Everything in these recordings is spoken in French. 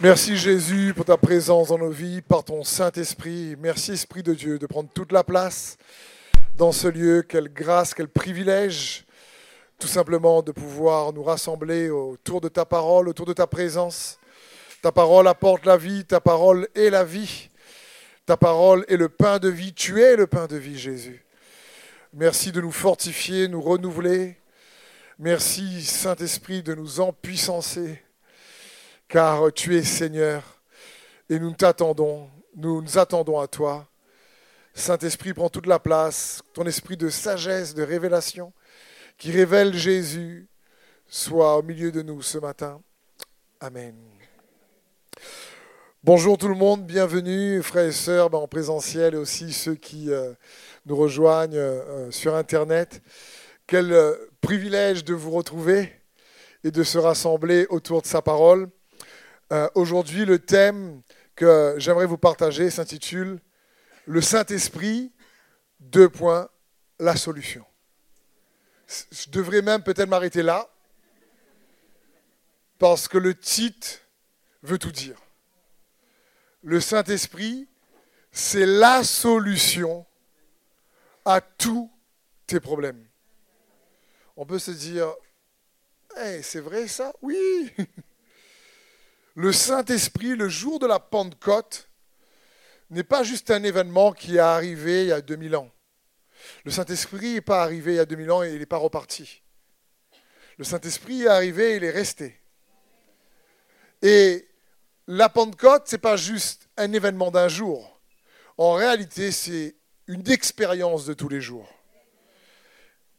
Merci Jésus pour ta présence dans nos vies, par ton Saint-Esprit. Merci Esprit de Dieu de prendre toute la place dans ce lieu. Quelle grâce, quel privilège, tout simplement de pouvoir nous rassembler autour de ta parole, autour de ta présence. Ta parole apporte la vie, ta parole est la vie. Ta parole est le pain de vie, tu es le pain de vie Jésus. Merci de nous fortifier, nous renouveler. Merci Saint-Esprit de nous empuissancer car tu es Seigneur et nous t'attendons, nous nous attendons à toi. Saint-Esprit, prend toute la place, ton esprit de sagesse, de révélation, qui révèle Jésus, soit au milieu de nous ce matin. Amen. Bonjour tout le monde, bienvenue frères et sœurs ben, en présentiel et aussi ceux qui euh, nous rejoignent euh, sur Internet. Quel euh, privilège de vous retrouver et de se rassembler autour de sa parole. Euh, aujourd'hui, le thème que j'aimerais vous partager s'intitule Le Saint-Esprit, deux points, la solution. Je devrais même peut-être m'arrêter là, parce que le titre veut tout dire. Le Saint-Esprit, c'est la solution à tous tes problèmes. On peut se dire, hey, c'est vrai ça? Oui le Saint-Esprit, le jour de la Pentecôte, n'est pas juste un événement qui est arrivé il y a 2000 ans. Le Saint-Esprit n'est pas arrivé il y a 2000 ans et il n'est pas reparti. Le Saint-Esprit est arrivé et il est resté. Et la Pentecôte, ce n'est pas juste un événement d'un jour. En réalité, c'est une expérience de tous les jours.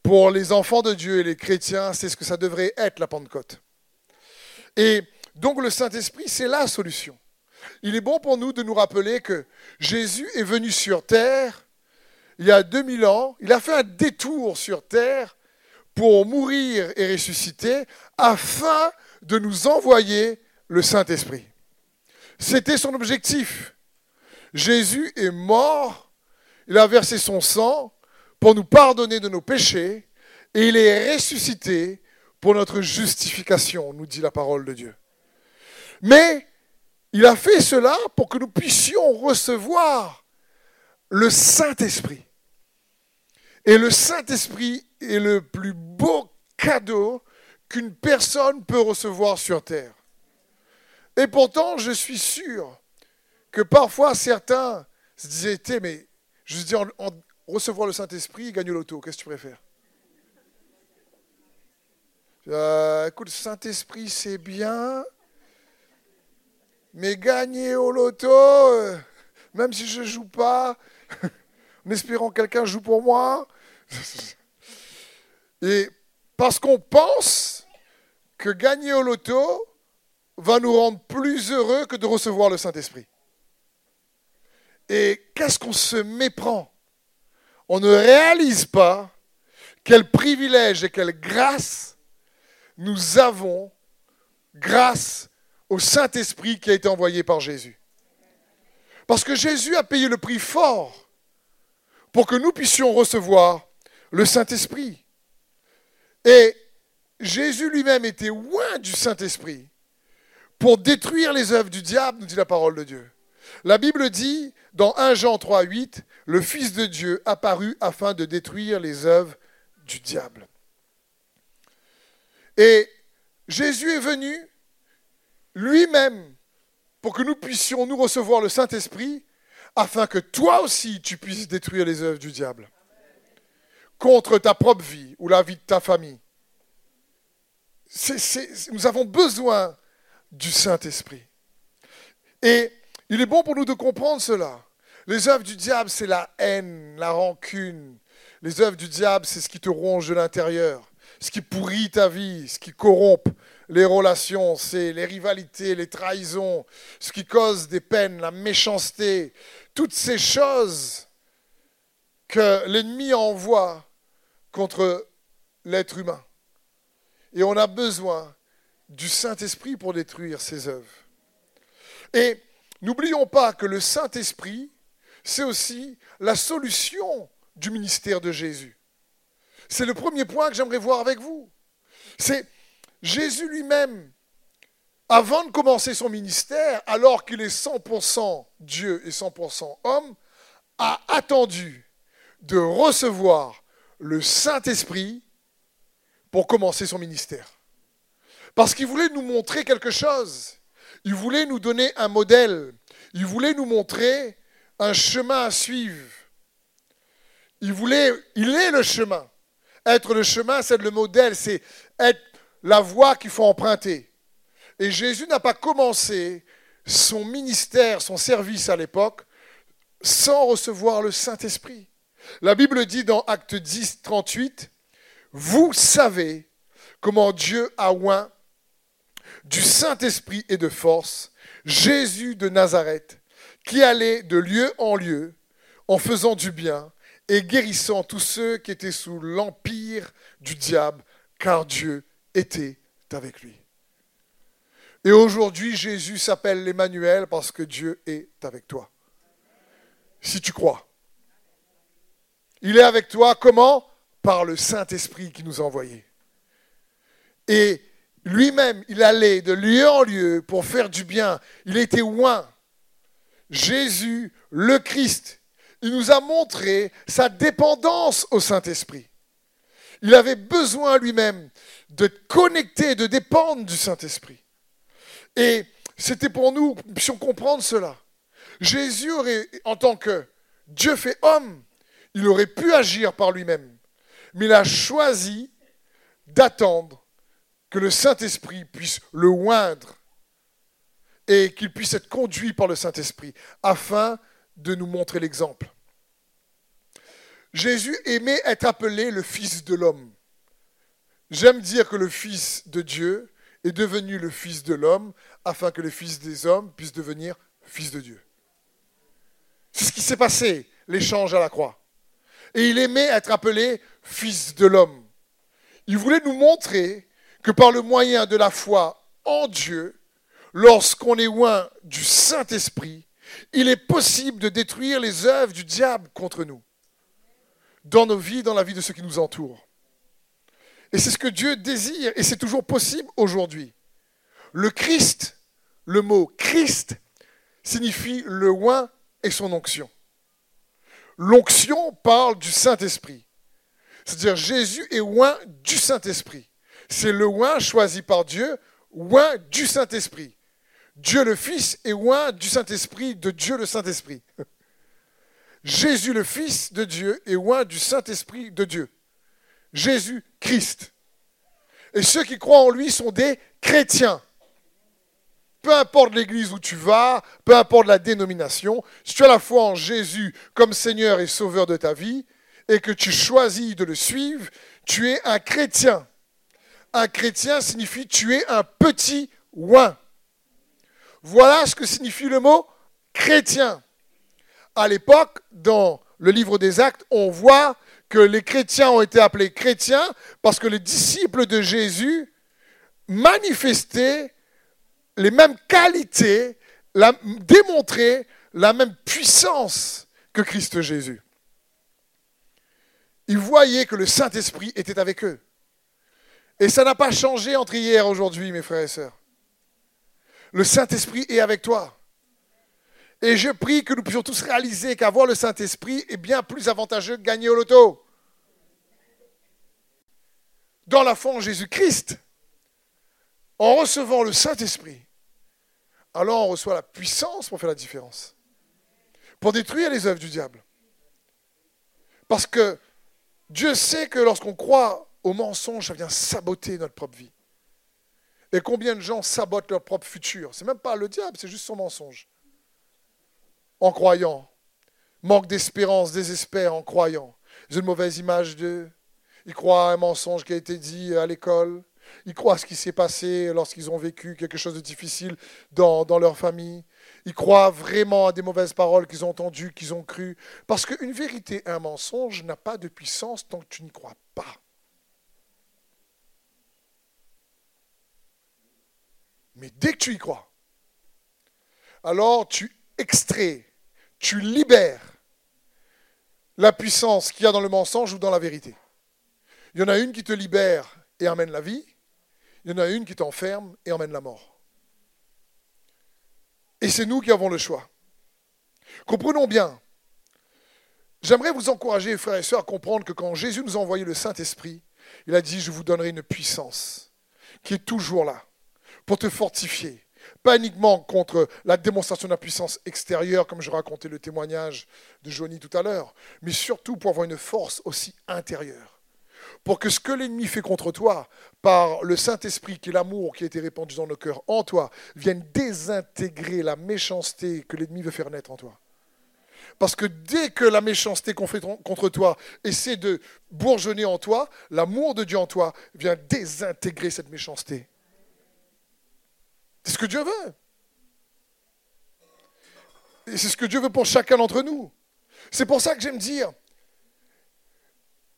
Pour les enfants de Dieu et les chrétiens, c'est ce que ça devrait être la Pentecôte. Et donc le Saint-Esprit, c'est la solution. Il est bon pour nous de nous rappeler que Jésus est venu sur terre il y a 2000 ans. Il a fait un détour sur terre pour mourir et ressusciter afin de nous envoyer le Saint-Esprit. C'était son objectif. Jésus est mort, il a versé son sang pour nous pardonner de nos péchés et il est ressuscité pour notre justification, nous dit la parole de Dieu. Mais il a fait cela pour que nous puissions recevoir le Saint-Esprit. Et le Saint-Esprit est le plus beau cadeau qu'une personne peut recevoir sur terre. Et pourtant, je suis sûr que parfois certains se disaient, mais je veux dire, recevoir le Saint-Esprit, gagner l'auto, qu'est-ce que tu préfères? Euh, Écoute, Saint-Esprit, c'est bien, mais gagner au loto, euh, même si je ne joue pas, en espérant que quelqu'un joue pour moi. Et parce qu'on pense que gagner au loto va nous rendre plus heureux que de recevoir le Saint-Esprit. Et qu'est-ce qu'on se méprend? On ne réalise pas quel privilège et quelle grâce nous avons grâce au Saint-Esprit qui a été envoyé par Jésus. Parce que Jésus a payé le prix fort pour que nous puissions recevoir le Saint-Esprit. Et Jésus lui-même était loin du Saint-Esprit pour détruire les œuvres du diable, nous dit la parole de Dieu. La Bible dit dans 1 Jean 3, 8, le Fils de Dieu apparut afin de détruire les œuvres du diable. Et Jésus est venu lui-même pour que nous puissions nous recevoir le Saint-Esprit, afin que toi aussi tu puisses détruire les œuvres du diable contre ta propre vie ou la vie de ta famille. nous avons besoin du Saint-Esprit. Et il est bon pour nous de comprendre cela. Les œuvres du diable, c'est la haine, la rancune. Les œuvres du diable, c'est ce qui te ronge de l'intérieur, ce qui pourrit ta vie, ce qui corrompt les relations, c'est les rivalités, les trahisons, ce qui cause des peines, la méchanceté, toutes ces choses que l'ennemi envoie contre l'être humain. Et on a besoin du Saint-Esprit pour détruire ces œuvres. Et n'oublions pas que le Saint-Esprit, c'est aussi la solution du ministère de Jésus. C'est le premier point que j'aimerais voir avec vous. C'est Jésus lui-même avant de commencer son ministère, alors qu'il est 100% Dieu et 100% homme, a attendu de recevoir le Saint-Esprit pour commencer son ministère. Parce qu'il voulait nous montrer quelque chose. Il voulait nous donner un modèle. Il voulait nous montrer un chemin à suivre. Il voulait, il est le chemin. Être le chemin, c'est le modèle, c'est être la voie qu'il faut emprunter. Et Jésus n'a pas commencé son ministère, son service à l'époque, sans recevoir le Saint-Esprit. La Bible dit dans Acte 10, 38, Vous savez comment Dieu a oint du Saint-Esprit et de force Jésus de Nazareth, qui allait de lieu en lieu en faisant du bien et guérissant tous ceux qui étaient sous l'empire du diable, car Dieu était avec lui. Et aujourd'hui, Jésus s'appelle l'Emmanuel parce que Dieu est avec toi. Si tu crois. Il est avec toi comment? Par le Saint-Esprit qui nous a envoyés. Et lui-même, il allait de lieu en lieu pour faire du bien. Il était loin. Jésus, le Christ, il nous a montré sa dépendance au Saint-Esprit. Il avait besoin lui-même de connecter, de dépendre du Saint-Esprit. Et c'était pour nous, puissions comprendre cela. Jésus aurait, en tant que Dieu fait homme, il aurait pu agir par lui-même. Mais il a choisi d'attendre que le Saint-Esprit puisse le oindre et qu'il puisse être conduit par le Saint-Esprit afin de nous montrer l'exemple. Jésus aimait être appelé le Fils de l'homme. J'aime dire que le Fils de Dieu est devenu le Fils de l'homme afin que le Fils des hommes puisse devenir Fils de Dieu. C'est ce qui s'est passé, l'échange à la croix. Et il aimait être appelé Fils de l'homme. Il voulait nous montrer que par le moyen de la foi en Dieu, lorsqu'on est loin du Saint-Esprit, il est possible de détruire les œuvres du diable contre nous, dans nos vies, dans la vie de ceux qui nous entourent. Et c'est ce que Dieu désire, et c'est toujours possible aujourd'hui. Le Christ, le mot Christ, signifie le oin et son onction. L'onction parle du Saint-Esprit. C'est-à-dire Jésus est oin du Saint-Esprit. C'est le oin choisi par Dieu, oin du Saint-Esprit. Dieu le Fils est oin du Saint-Esprit, de Dieu le Saint-Esprit. Jésus le Fils de Dieu est oin du Saint-Esprit de Dieu. Jésus Christ. Et ceux qui croient en lui sont des chrétiens. Peu importe l'église où tu vas, peu importe la dénomination, si tu as la foi en Jésus comme Seigneur et Sauveur de ta vie, et que tu choisis de le suivre, tu es un chrétien. Un chrétien signifie tu es un petit oin. Voilà ce que signifie le mot chrétien. À l'époque, dans le livre des Actes, on voit les chrétiens ont été appelés chrétiens parce que les disciples de Jésus manifestaient les mêmes qualités, démontraient la même puissance que Christ Jésus. Ils voyaient que le Saint-Esprit était avec eux. Et ça n'a pas changé entre hier et aujourd'hui, mes frères et sœurs. Le Saint-Esprit est avec toi. Et je prie que nous puissions tous réaliser qu'avoir le Saint-Esprit est bien plus avantageux que gagner au loto. Dans la foi en Jésus-Christ, en recevant le Saint-Esprit, alors on reçoit la puissance pour faire la différence, pour détruire les œuvres du diable. Parce que Dieu sait que lorsqu'on croit au mensonge, ça vient saboter notre propre vie. Et combien de gens sabotent leur propre futur? C'est même pas le diable, c'est juste son mensonge en croyant. Manque d'espérance, désespère en croyant. Une mauvaise image d'eux. Ils croient à un mensonge qui a été dit à l'école. Ils croient à ce qui s'est passé lorsqu'ils ont vécu quelque chose de difficile dans, leur famille. Ils croient vraiment à des mauvaises paroles qu'ils ont entendues, qu'ils ont crues. Parce qu'une vérité un mensonge n'a pas de puissance tant que tu n'y crois pas. Mais dès que tu y crois, alors tu extrait, tu libères la puissance qu'il y a dans le mensonge ou dans la vérité. Il y en a une qui te libère et amène la vie, il y en a une qui t'enferme et emmène la mort. Et c'est nous qui avons le choix. Comprenons bien. J'aimerais vous encourager, frères et sœurs, à comprendre que quand Jésus nous a envoyé le Saint-Esprit, il a dit, je vous donnerai une puissance qui est toujours là pour te fortifier. Pas uniquement contre la démonstration de la puissance extérieure, comme je racontais le témoignage de Johnny tout à l'heure, mais surtout pour avoir une force aussi intérieure. Pour que ce que l'ennemi fait contre toi, par le Saint-Esprit, qui est l'amour qui a été répandu dans nos cœurs en toi, vienne désintégrer la méchanceté que l'ennemi veut faire naître en toi. Parce que dès que la méchanceté qu'on fait contre toi essaie de bourgeonner en toi, l'amour de Dieu en toi vient désintégrer cette méchanceté. C'est ce que Dieu veut. C'est ce que Dieu veut pour chacun d'entre nous. C'est pour ça que j'aime dire,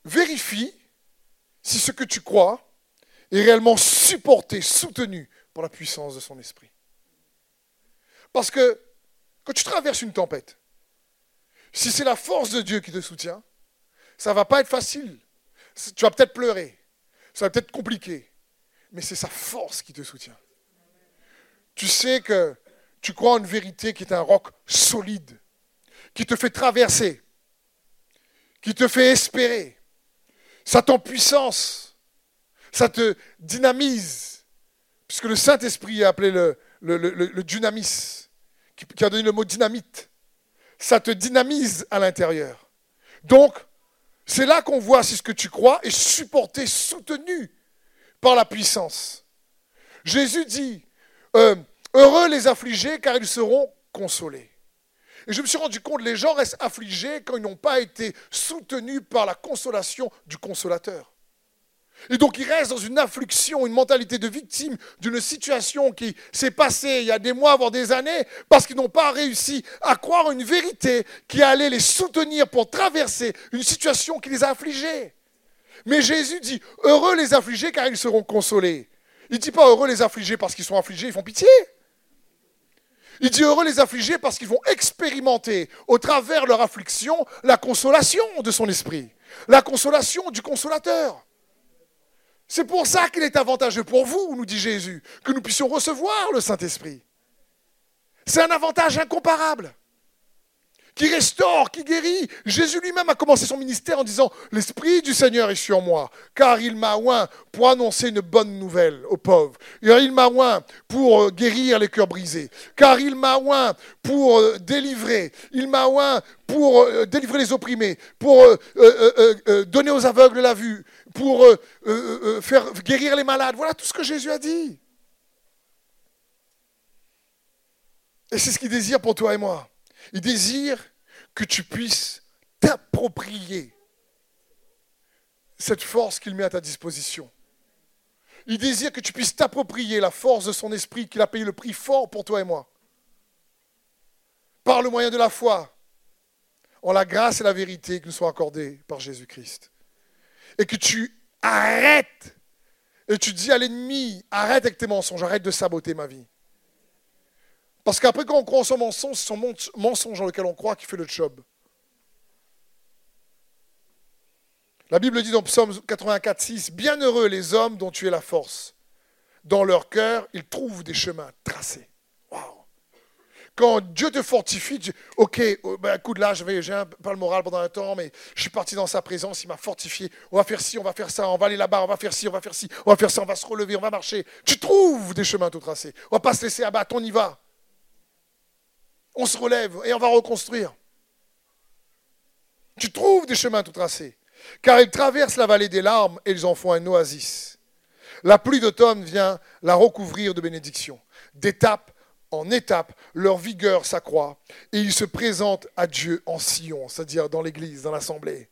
vérifie si ce que tu crois est réellement supporté, soutenu par la puissance de son esprit. Parce que quand tu traverses une tempête, si c'est la force de Dieu qui te soutient, ça ne va pas être facile. Tu vas peut-être pleurer, ça va peut-être compliqué, mais c'est sa force qui te soutient. Tu sais que tu crois en une vérité qui est un roc solide, qui te fait traverser, qui te fait espérer. Ça puissance, ça te dynamise, puisque le Saint-Esprit a appelé le, le, dynamis, qui a donné le mot dynamite ça te dynamise à l'intérieur. Donc, c'est là qu'on voit si ce que tu crois est supporté, soutenu par la puissance. Jésus dit, euh, heureux les affligés car ils seront consolés. Et je me suis rendu compte, les gens restent affligés quand ils n'ont pas été soutenus par la consolation du consolateur. Et donc ils restent dans une affliction, une mentalité de victime d'une situation qui s'est passée il y a des mois, voire des années, parce qu'ils n'ont pas réussi à croire une vérité qui allait les soutenir pour traverser une situation qui les a affligés. Mais Jésus dit, heureux les affligés car ils seront consolés. Il ne dit pas heureux les affligés parce qu'ils sont affligés, ils font pitié. Il dit heureux les affligés parce qu'ils vont expérimenter au travers leur affliction la consolation de son esprit, la consolation du consolateur. C'est pour ça qu'il est avantageux pour vous, nous dit Jésus, que nous puissions recevoir le Saint-Esprit. C'est un avantage incomparable qui restaure, qui guérit. Jésus lui-même a commencé son ministère en disant, l'Esprit du Seigneur est sur moi, car il m'a oint pour annoncer une bonne nouvelle aux pauvres. il m'a oint pour euh, guérir les cœurs brisés, car il m'a oint pour euh, délivrer, il m'a oint pour euh, délivrer les opprimés, pour donner aux aveugles la vue, pour faire guérir les malades. Voilà tout ce que Jésus a dit. Et c'est ce qu'il désire pour toi et moi. Il désire que tu puisses t'approprier cette force qu'il met à ta disposition. Il désire que tu puisses t'approprier la force de son esprit qu'il a payé le prix fort pour toi et moi. Par le moyen de la foi, en la grâce et la vérité qui nous sont accordées par Jésus-Christ. Et que tu arrêtes et tu dis à l'ennemi, arrête avec tes mensonges, arrête de saboter ma vie. Parce qu'après, quand on croit en son mensonge, c'est son mensonge dans lequel on croit qui fait le job. La Bible dit dans Psaume 84, 6, Bienheureux les hommes dont tu es la force. Dans leur cœur, ils trouvent des chemins tracés. Waouh Quand Dieu te fortifie, tu ok, oh, ben, écoute, là, j'ai un pas le moral pendant un temps, mais je suis parti dans sa présence, il m'a fortifié. On va faire ci, on va faire ça, on va aller là-bas, on va faire ci, on va faire ci, on va faire ça, on va se relever, on va marcher. Tu trouves des chemins tout tracés. On va pas se laisser abattre, on y va on se relève et on va reconstruire. Tu trouves des chemins tout tracés, car ils traversent la vallée des larmes et ils en font un oasis. La pluie d'automne vient la recouvrir de bénédictions. D'étape en étape, leur vigueur s'accroît et ils se présentent à Dieu en Sion, c'est-à-dire dans l'église, dans l'assemblée.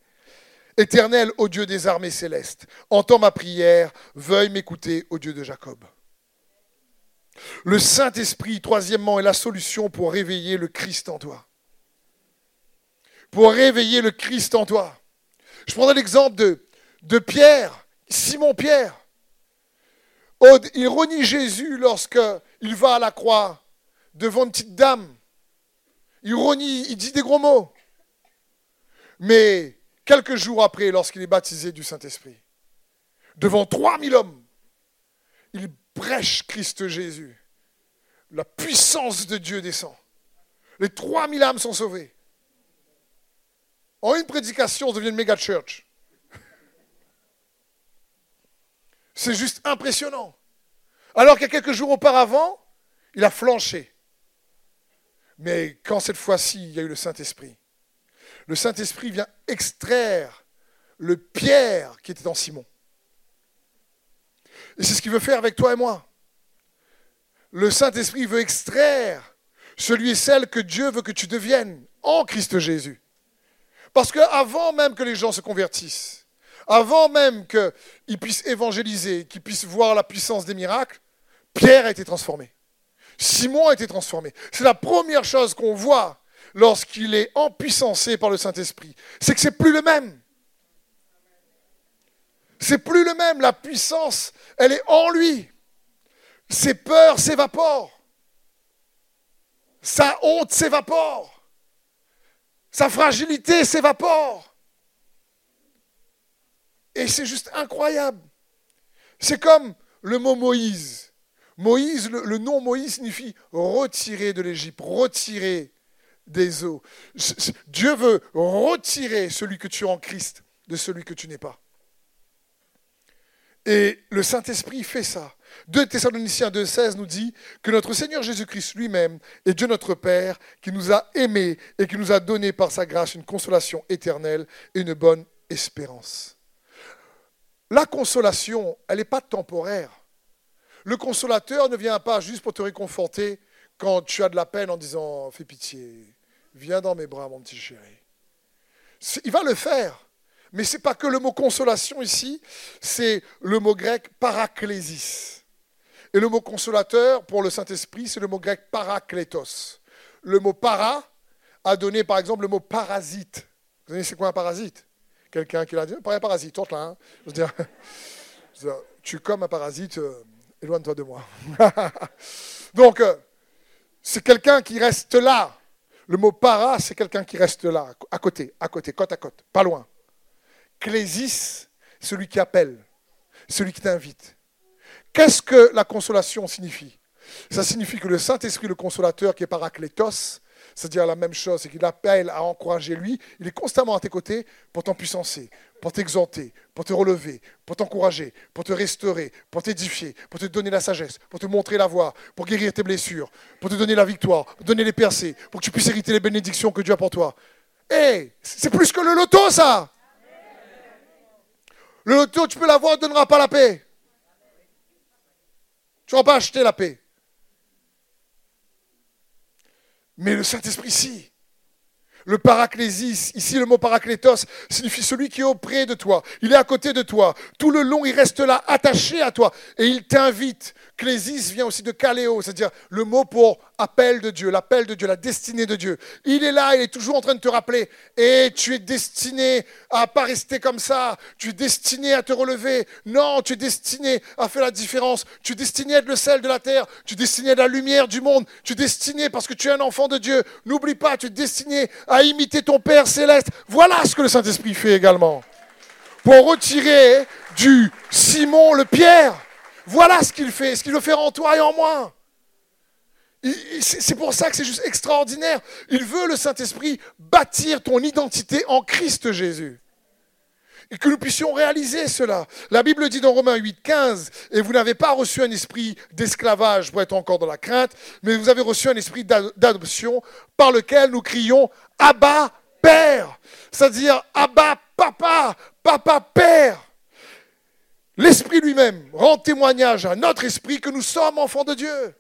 Éternel, ô Dieu des armées célestes, entends ma prière, veuille m'écouter, ô Dieu de Jacob. Le Saint-Esprit, troisièmement, est la solution pour réveiller le Christ en toi. Pour réveiller le Christ en toi. Je prendrai l'exemple de, Pierre, Simon-Pierre. Il renie Jésus lorsqu'il va à la croix devant une petite dame. Il renie, il dit des gros mots. Mais quelques jours après, lorsqu'il est baptisé du Saint-Esprit, devant 3000 hommes, il prêche Christ Jésus. la puissance de Dieu descend. Les 3000 âmes sont sauvées. En une prédication, on devient une méga church. C'est juste impressionnant. Alors qu'il y a quelques jours auparavant, il a flanché. Mais quand cette fois-ci, il y a eu le Saint-Esprit, le Saint-Esprit vient extraire le Pierre qui était en Simon. Et c'est ce qu'il veut faire avec toi et moi. Le Saint-Esprit veut extraire celui et celle que Dieu veut que tu deviennes en Christ Jésus. Parce qu'avant même que les gens se convertissent, avant même qu'ils puissent évangéliser, qu'ils puissent voir la puissance des miracles, Pierre a été transformé. Simon a été transformé. C'est la première chose qu'on voit lorsqu'il est empuissancé par le Saint-Esprit. C'est que c'est plus le même. C'est plus le même. La puissance, elle est en lui. Ses peurs s'évaporent. Sa honte s'évapore. Sa fragilité s'évapore. Et c'est juste incroyable. C'est comme le mot Moïse. Moïse, le, nom Moïse signifie retirer de l'Égypte, retirer des eaux. Dieu veut retirer celui que tu es en Christ de celui que tu n'es pas. Et le Saint-Esprit fait ça. 2 Thessaloniciens 2,16 nous dit que notre Seigneur Jésus-Christ lui-même est Dieu notre Père qui nous a aimés et qui nous a donné par sa grâce une consolation éternelle et une bonne espérance. La consolation, elle n'est pas temporaire. Le consolateur ne vient pas juste pour te réconforter quand tu as de la peine en disant Fais pitié, viens dans mes bras, mon petit chéri. Il va le faire. Mais ce n'est pas que le mot consolation ici, c'est le mot grec paraklésis. Et le mot consolateur pour le Saint-Esprit, c'est le mot grec parakletos. Le mot para a donné par exemple le mot parasite. Vous savez, c'est quoi un parasite? Quelqu'un qui l'a dit, un parasite, là. Hein. Je veux dire, tu es comme un parasite, euh, éloigne-toi de moi. Donc, euh, c'est quelqu'un qui reste là. Le mot para, c'est quelqu'un qui reste là, à côté, à côté, côte à côte, pas loin. Clésis, celui qui appelle, celui qui t'invite. Qu'est-ce que la consolation signifie? Ça signifie que le Saint-Esprit, le consolateur, qui est paraclétos, c'est-à-dire la même chose, c'est qu'il appelle à encourager lui, il est constamment à tes côtés pour t'empuissancer, pour t'exhorter, pour te relever, pour t'encourager, pour te restaurer, pour t'édifier, pour te donner la sagesse, pour te montrer la voie, pour guérir tes blessures, pour te donner la victoire, pour te donner les percées, pour que tu puisses hériter les bénédictions que Dieu a pour toi. Hé, c'est plus que le loto, ça Le loto, tu peux l'avoir, ne donnera pas la paix. Tu ne vas pas acheter la paix. Mais le Saint-Esprit, si. Le paraclésis, ici le mot paraclétos, signifie celui qui est auprès de toi. Il est à côté de toi. Tout le long, il reste là, attaché à toi. Et il t'invite. Clésis vient aussi de caléo, c'est-à-dire le mot pour appel de Dieu, l'appel de Dieu, la destinée de Dieu. Il est là, il est toujours en train de te rappeler. Et tu es destiné à pas rester comme ça. Tu es destiné à te relever. Non, tu es destiné à faire la différence. Tu es destiné à être le sel de la terre. Tu es destiné à être la lumière du monde. Tu es destiné parce que tu es un enfant de Dieu. N'oublie pas, tu es destiné à imiter ton Père céleste. Voilà ce que le Saint-Esprit fait également. Pour retirer du Simon le Pierre. Voilà ce qu'il fait, ce qu'il veut faire en toi et en moi. C'est pour ça que c'est juste extraordinaire. Il veut, le Saint-Esprit, bâtir ton identité en Christ Jésus. Et que nous puissions réaliser cela. La Bible dit dans Romains 8, 15, et vous n'avez pas reçu un esprit d'esclavage pour être encore dans la crainte, mais vous avez reçu un esprit d'adoption par lequel nous crions Abba Père. C'est-à-dire Abba Papa, Papa Père. L'Esprit lui-même rend témoignage à notre esprit que nous sommes enfants de Dieu.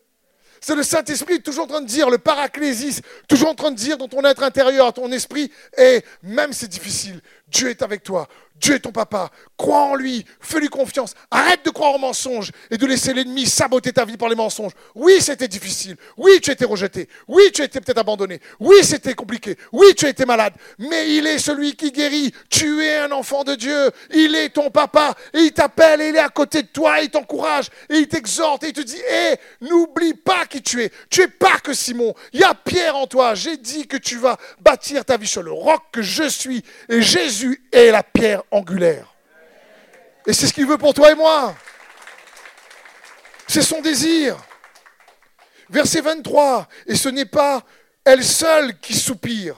C'est le Saint-Esprit toujours en train de dire, le paraclésis, toujours en train de dire dans ton être intérieur, ton esprit, et même c'est difficile, Dieu est avec toi. Dieu est ton papa. Crois en lui. Fais-lui confiance. Arrête de croire aux mensonges et de laisser l'ennemi saboter ta vie par les mensonges. Oui, c'était difficile. Oui, tu été rejeté. Oui, tu été peut-être abandonné. Oui, c'était compliqué. Oui, tu été malade. Mais il est celui qui guérit. Tu es un enfant de Dieu. Il est ton papa. Et il t'appelle et il est à côté de toi. Et il t'encourage. Et il t'exhorte. Et il te dit, hé, n'oublie pas qui tu es. Tu es pas que Simon. Il y a Pierre en toi. J'ai dit que tu vas bâtir ta vie sur le roc que je suis. Et Jésus est la pierre angulaire. Et c'est ce qu'il veut pour toi et moi. C'est son désir. Verset 23, et ce n'est pas elle seule qui soupire,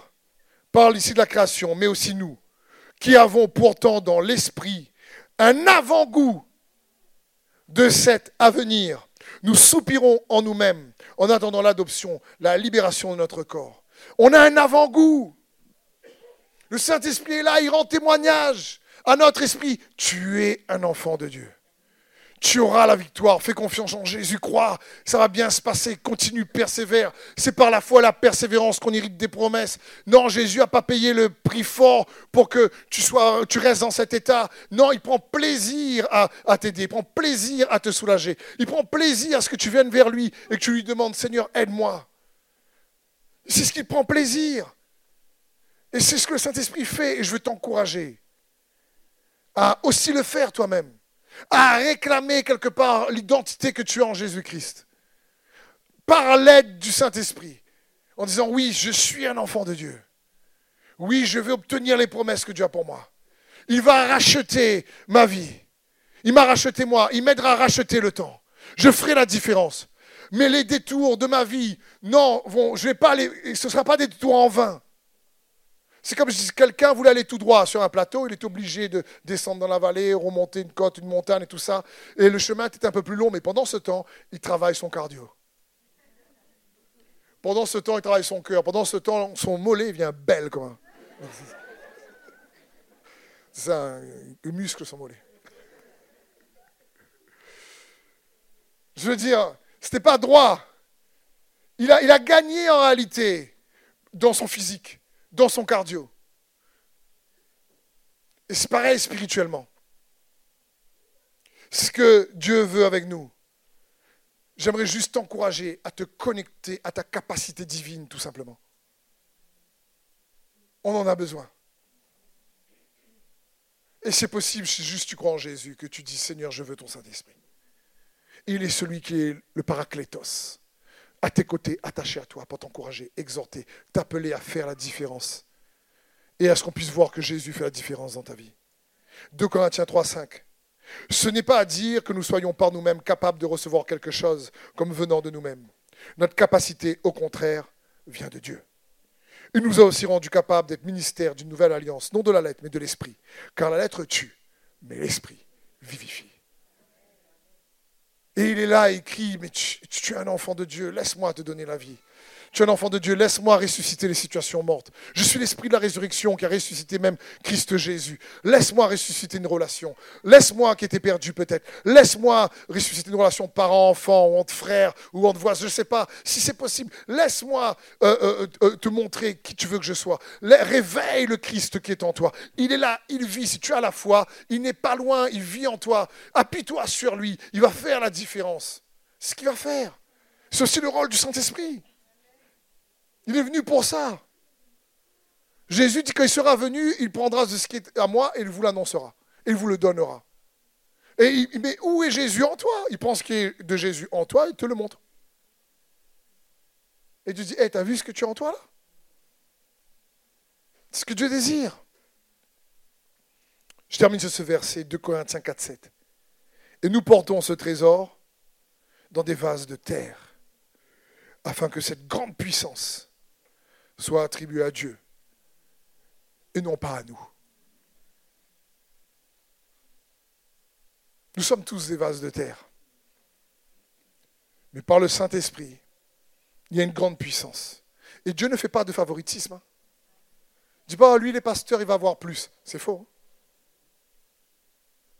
parle ici de la création, mais aussi nous, qui avons pourtant dans l'esprit un avant-goût de cet avenir. Nous soupirons en nous-mêmes en attendant l'adoption, la libération de notre corps. On a un avant-goût. Le Saint-Esprit est là, il rend témoignage à notre esprit. Tu es un enfant de Dieu. Tu auras la victoire. Fais confiance en Jésus. Crois. Ça va bien se passer. Continue, persévère. C'est par la foi, la persévérance qu'on hérite des promesses. Non, Jésus n'a pas payé le prix fort pour que tu, sois, tu restes dans cet état. Non, il prend plaisir à, à t'aider. Il prend plaisir à te soulager. Il prend plaisir à ce que tu viennes vers lui et que tu lui demandes Seigneur, aide-moi. C'est ce qu'il prend plaisir. Et c'est ce que le Saint-Esprit fait. Et je veux t'encourager à aussi le faire toi-même à réclamer quelque part l'identité que tu as en Jésus-Christ. Par l'aide du Saint-Esprit. En disant, oui, je suis un enfant de Dieu. Oui, je vais obtenir les promesses que Dieu a pour moi. Il va racheter ma vie. Il m'a racheté moi. Il m'aidera à racheter le temps. Je ferai la différence. Mais les détours de ma vie, non, vont, je vais pas les, ce ne sera pas des détours en vain. C'est comme si quelqu'un voulait aller tout droit sur un plateau, il est obligé de descendre dans la vallée, remonter une côte, une montagne et tout ça. Et le chemin était un peu plus long, mais pendant ce temps, il travaille son cardio. Pendant ce temps, il travaille son cœur. Pendant ce temps, son mollet vient belle comme C'est ça, le muscle, son mollet. Je veux dire, ce n'était pas droit. Il a, il a gagné en réalité dans son physique dans son cardio. Et c'est pareil spirituellement. Ce que Dieu veut avec nous. J'aimerais juste t'encourager à te connecter à ta capacité divine, tout simplement. On en a besoin. Et c'est possible, si juste tu crois en Jésus, que tu dis Seigneur, je veux ton Saint-Esprit. Il est celui qui est le paraclétos, à tes côtés, attaché à toi pour t'encourager, exhorter, t'appeler à faire la différence. Et à ce qu'on puisse voir que Jésus fait la différence dans ta vie. 2 Corinthiens 3, 5. Ce n'est pas à dire que nous soyons par nous-mêmes capables de recevoir quelque chose comme venant de nous-mêmes. Notre capacité, au contraire, vient de Dieu. Il nous a aussi rendus capables d'être ministères d'une nouvelle alliance, non de la lettre, mais de l'esprit. Car la lettre tue, mais l'esprit vivifie. Et il est là et crie, mais tu, tu es un enfant de Dieu, laisse-moi te donner la vie. Tu es un enfant de Dieu, laisse-moi ressusciter les situations mortes. Je suis l'esprit de la résurrection qui a ressuscité même Christ Jésus. Laisse-moi ressusciter une relation. Laisse-moi qui était perdu peut-être. Laisse-moi ressusciter une relation parent-enfant ou entre frères ou entre voisins, je ne sais pas. Si c'est possible, laisse-moi euh, euh, euh, te montrer qui tu veux que je sois. Réveille le Christ qui est en toi. Il est là, il vit. Si tu as la foi, il n'est pas loin, il vit en toi. Appuie-toi sur lui. Il va faire la différence. C'est ce qu'il va faire. C'est aussi le rôle du Saint-Esprit. Il est venu pour ça. Jésus dit qu'il sera venu, il prendra ce qui est à moi et il vous l'annoncera. Il vous le donnera. Et il, mais où est Jésus en toi? Il pense qu'il est de Jésus en toi, il te le montre. Et tu dis, hé, t'as vu ce que tu as en toi là? C'est ce que Dieu désire. Je termine sur ce verset, 2 Corinthiens 4, 7. Et nous portons ce trésor dans des vases de terre, afin que cette grande puissance soit attribué à Dieu et non pas à nous. Nous sommes tous des vases de terre. Mais par le Saint-Esprit, il y a une grande puissance. Et Dieu ne fait pas de favoritisme. Hein. Dis pas, lui, les pasteurs, il va avoir plus. C'est faux. Hein.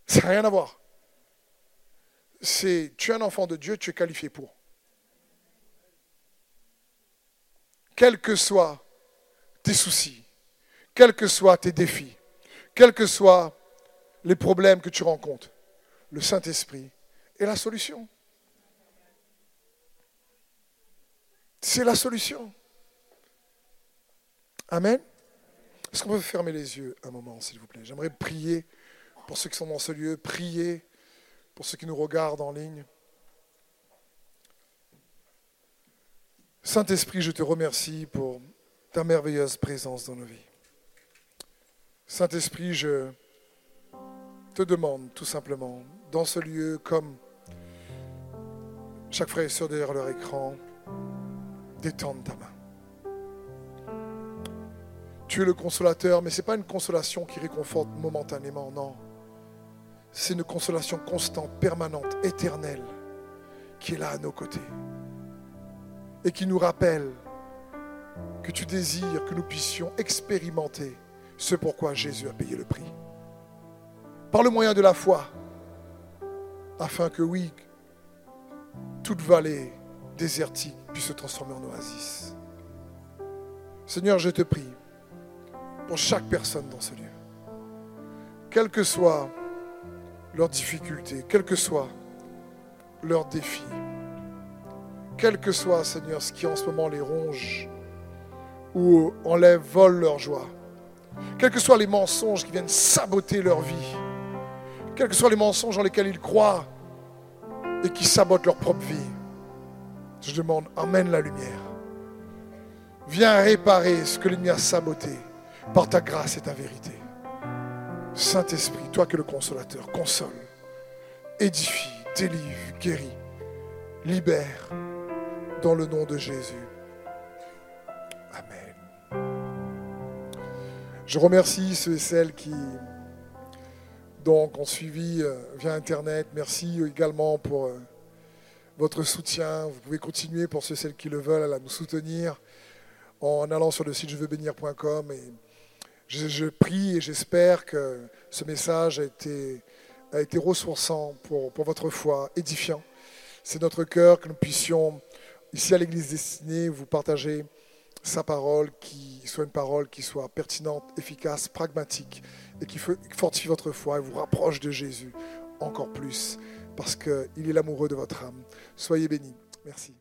Ça n'a rien à voir. C'est, tu es un enfant de Dieu, tu es qualifié pour. Quels que soient tes soucis, quels que soient tes défis, quels que soient les problèmes que tu rencontres, le Saint-Esprit est la solution. C'est la solution. Amen. Est-ce qu'on peut fermer les yeux un moment, s'il vous plaît? J'aimerais prier pour ceux qui sont dans ce lieu, prier pour ceux qui nous regardent en ligne. Saint-Esprit, je te remercie pour ta merveilleuse présence dans nos vies. Saint-Esprit, je te demande tout simplement, dans ce lieu, comme chaque frère et soeur derrière leur écran, d'étendre ta main. Tu es le consolateur, mais ce n'est pas une consolation qui réconforte momentanément, non. C'est une consolation constante, permanente, éternelle, qui est là à nos côtés. Et qui nous rappelle que tu désires que nous puissions expérimenter ce pourquoi Jésus a payé le prix. Par le moyen de la foi, afin que oui, toute vallée désertique puisse se transformer en oasis. Seigneur, je te prie pour chaque personne dans ce lieu, quelles que soient leurs difficultés, quels que soient leurs défis, quel que soit, Seigneur, ce qui en ce moment les ronge ou enlève, vole leur joie, quels que soient les mensonges qui viennent saboter leur vie, quels que soient les mensonges dans lesquels ils croient et qui sabotent leur propre vie, je demande, emmène la lumière. Viens réparer ce que l'ennemi a saboté par ta grâce et ta vérité. Saint-Esprit, toi que le consolateur, console, édifie, délivre, guérit, libère dans le nom de Jésus. Amen. Je remercie ceux et celles qui donc ont suivi euh, via Internet. Merci également pour euh, votre soutien. Vous pouvez continuer pour ceux et celles qui le veulent à nous soutenir en allant sur le site jeveuxbénir.com et je, prie et j'espère que ce message a été, a été ressourçant pour, pour votre foi, édifiant. C'est notre cœur que nous puissions, ici à l'Église destinée, vous partager sa parole, qui soit une parole qui soit pertinente, efficace, pragmatique, et qui fortifie votre foi et vous rapproche de Jésus encore plus, parce qu'il est l'amoureux de votre âme. Soyez bénis. Merci.